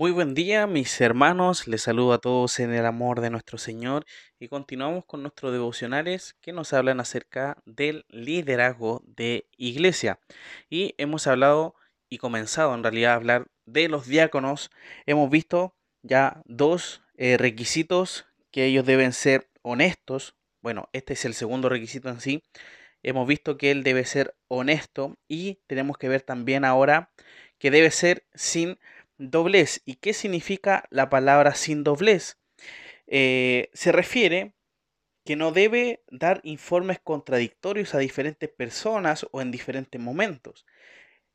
Muy buen día, mis hermanos. Les saludo a todos en el amor de nuestro Señor y continuamos con nuestros devocionales que nos hablan acerca del liderazgo de iglesia. Y hemos hablado y comenzado en realidad a hablar de los diáconos. Hemos visto ya dos eh, requisitos que ellos deben ser honestos. Bueno, este es el segundo requisito en sí. Hemos visto que él debe ser honesto y tenemos que ver también ahora que debe ser sin doblez. ¿Y qué significa la palabra sin doblez? Eh, se refiere que no debe dar informes contradictorios a diferentes personas o en diferentes momentos.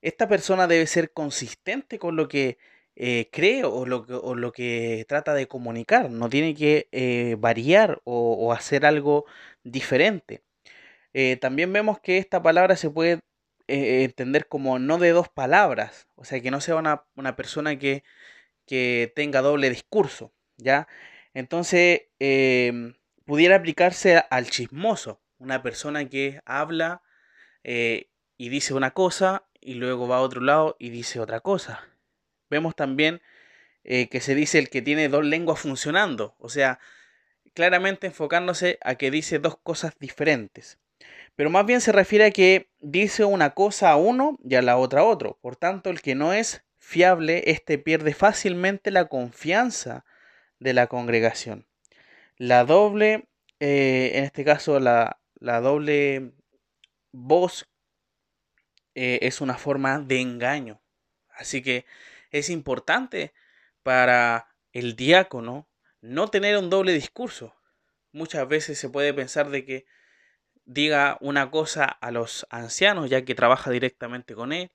Esta persona debe ser consistente con lo que eh, cree o lo, que, o lo, que, trata de comunicar. No tiene que eh, variar o, hacer algo diferente. también vemos que esta palabra se puede eh, entender como no de dos palabras, o sea, que no sea una, persona que, que, tenga doble discurso, ¿ya? Entonces, em, pudiera aplicarse al chismoso, una persona que habla eh, y dice una cosa y luego va a otro lado y dice otra cosa. Vemos también eh, que se dice el que tiene dos lenguas funcionando, o sea, claramente enfocándose a que dice dos cosas diferentes pero más bien se refiere a que dice una cosa a uno y a la otra a otro. Por tanto, el que no es fiable, este pierde fácilmente la confianza de la congregación. La doble, eh, en este caso, la, doble voz eh, es una forma de engaño. Así que es importante para el diácono no tener un doble discurso. Muchas veces se puede pensar de que diga una cosa a los ancianos, ya que trabaja directamente con él,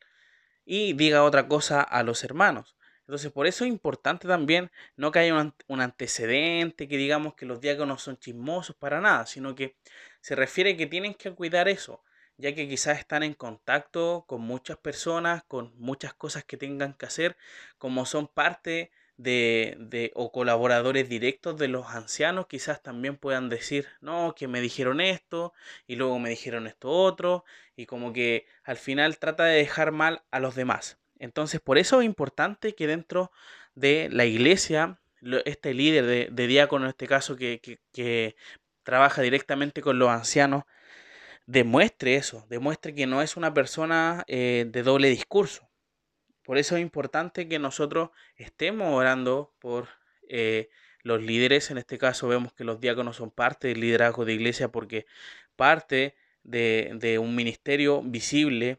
y diga otra cosa a los hermanos. Entonces, por eso es importante también no que haya un, antecedente, que digamos que los diáconos son chismosos para nada, sino que se refiere que tienen que cuidar eso, ya que quizás están en contacto con muchas personas, con muchas cosas que tengan que hacer, como son parte de, o colaboradores directos de los ancianos quizás también puedan decir, no, que me dijeron esto y luego me dijeron esto otro y como que al final trata de dejar mal a los demás. Entonces por eso es importante que dentro de la iglesia, este líder de, diácono en este caso que, que trabaja directamente con los ancianos, demuestre eso, demuestre que no es una persona eh, de doble discurso, por eso es importante que nosotros estemos orando por eh, los líderes. En este caso vemos que los diáconos son parte del liderazgo de iglesia porque parte de, un ministerio visible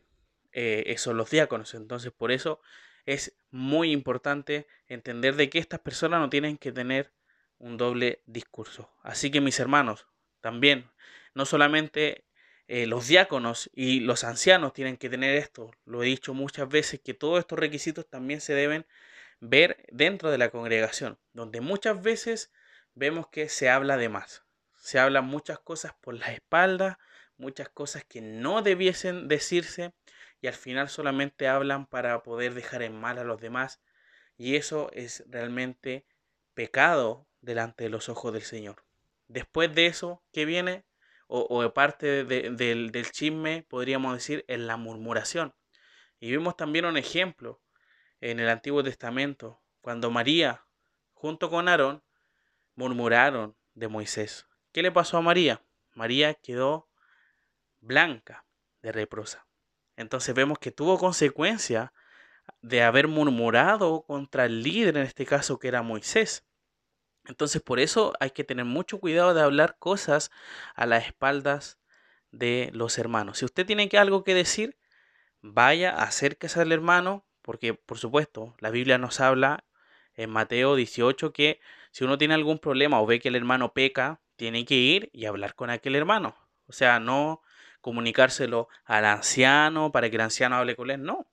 eh, son los diáconos. Entonces por eso es muy importante entender de que estas personas no tienen que tener un doble discurso. Así que mis hermanos, también, no solamente eh, los diáconos y los ancianos tienen que tener esto. Lo he dicho muchas veces que todos estos requisitos también se deben ver dentro de la congregación, donde muchas veces vemos que se habla de más. Se hablan muchas cosas por la espalda, muchas cosas que no debiesen decirse y al final solamente hablan para poder dejar en mal a los demás. Y eso es realmente pecado delante de los ojos del Señor. Después de eso, ¿qué viene? O, parte del, del chisme, podríamos decir, en la murmuración. Y vimos también un ejemplo en el Antiguo Testamento, cuando María, junto con Aarón, murmuraron de Moisés. ¿Qué le pasó a María? María quedó blanca de reprosa. Entonces vemos que tuvo consecuencia de haber murmurado contra el líder, en este caso que era Moisés. Entonces por eso hay que tener mucho cuidado de hablar cosas a las espaldas de los hermanos. Si usted tiene que algo que decir, vaya, acérquese al hermano, porque por supuesto la Biblia nos habla en Mateo 18 que si uno tiene algún problema o ve que el hermano peca, tiene que ir y hablar con aquel hermano. O sea, no comunicárselo al anciano para que el anciano hable con él, no.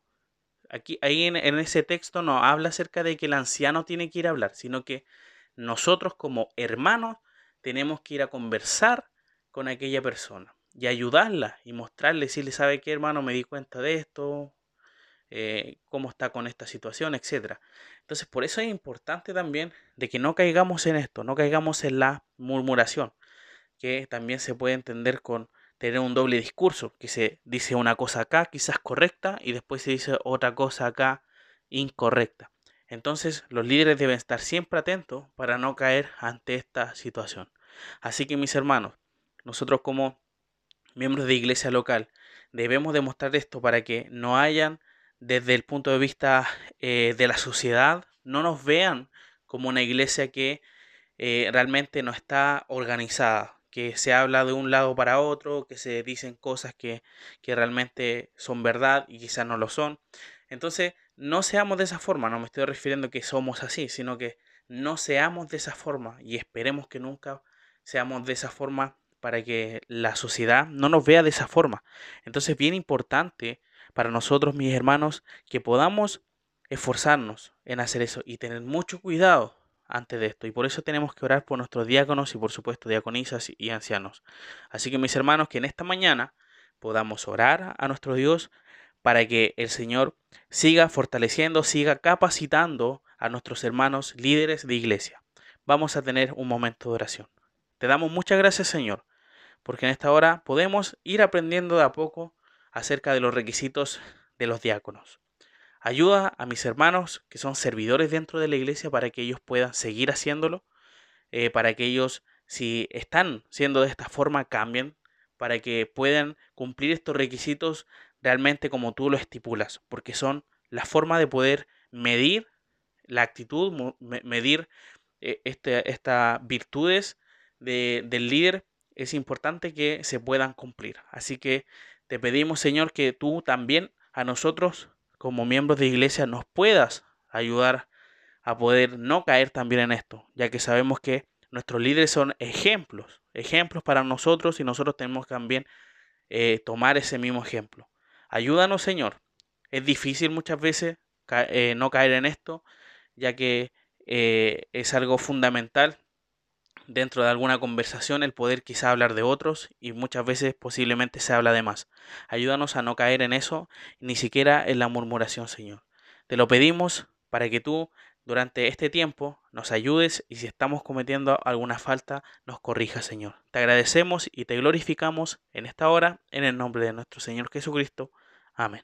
Aquí, ahí en, en ese texto no habla acerca de que el anciano tiene que ir a hablar, sino que nosotros como hermanos tenemos que ir a conversar con aquella persona y ayudarla y mostrarle, decirle, ¿sabe qué hermano? Me di cuenta de esto, eh, cómo está con esta situación, etcétera. Entonces, por eso es importante también de que no caigamos en esto, no caigamos en la murmuración, que también se puede entender con tener un doble discurso, que se dice una cosa acá quizás correcta y después se dice otra cosa acá incorrecta. Entonces los líderes deben estar siempre atentos para no caer ante esta situación. Así que mis hermanos, nosotros como miembros de iglesia local debemos demostrar esto para que no hayan desde el punto de vista eh, de la sociedad, no nos vean como una iglesia que eh, realmente no está organizada, que se habla de un lado para otro, que se dicen cosas que, que realmente son verdad y quizás no lo son. Entonces, no seamos de esa forma, no me estoy refiriendo que somos así, sino que no seamos de esa forma y esperemos que nunca seamos de esa forma para que la sociedad no nos vea de esa forma. Entonces, bien importante para nosotros, mis hermanos, que podamos esforzarnos en hacer eso y tener mucho cuidado antes de esto. Y por eso tenemos que orar por nuestros diáconos y por supuesto diaconisas y ancianos. Así que mis hermanos, que en esta mañana podamos orar a nuestro Dios para que el Señor siga fortaleciendo, siga capacitando a nuestros hermanos líderes de iglesia. Vamos a tener un momento de oración. Te damos muchas gracias, Señor, porque en esta hora podemos ir aprendiendo de a poco acerca de los requisitos de los diáconos. Ayuda a mis hermanos que son servidores dentro de la iglesia para que ellos puedan seguir haciéndolo, eh, para que ellos, si están siendo de esta forma, cambien, para que puedan cumplir estos requisitos realmente como tú lo estipulas, porque son la forma de poder medir la actitud, medir eh, este, estas virtudes del líder, es importante que se puedan cumplir. Así que te pedimos, Señor, que tú también a nosotros como miembros de iglesia nos puedas ayudar a poder no caer también en esto, ya que sabemos que nuestros líderes son ejemplos, ejemplos para nosotros y nosotros tenemos también eh, tomar ese mismo ejemplo. Ayúdanos, Señor. Es difícil muchas veces eh, no caer en esto, ya que eh, es algo fundamental dentro de alguna conversación el poder quizá hablar de otros y muchas veces posiblemente se habla de más. Ayúdanos a no caer en eso, ni siquiera en la murmuración, Señor. Te lo pedimos para que tú durante este tiempo nos ayudes y si estamos cometiendo alguna falta, nos corrija, Señor. Te agradecemos y te glorificamos en esta hora, en el nombre de nuestro Señor Jesucristo. Amén.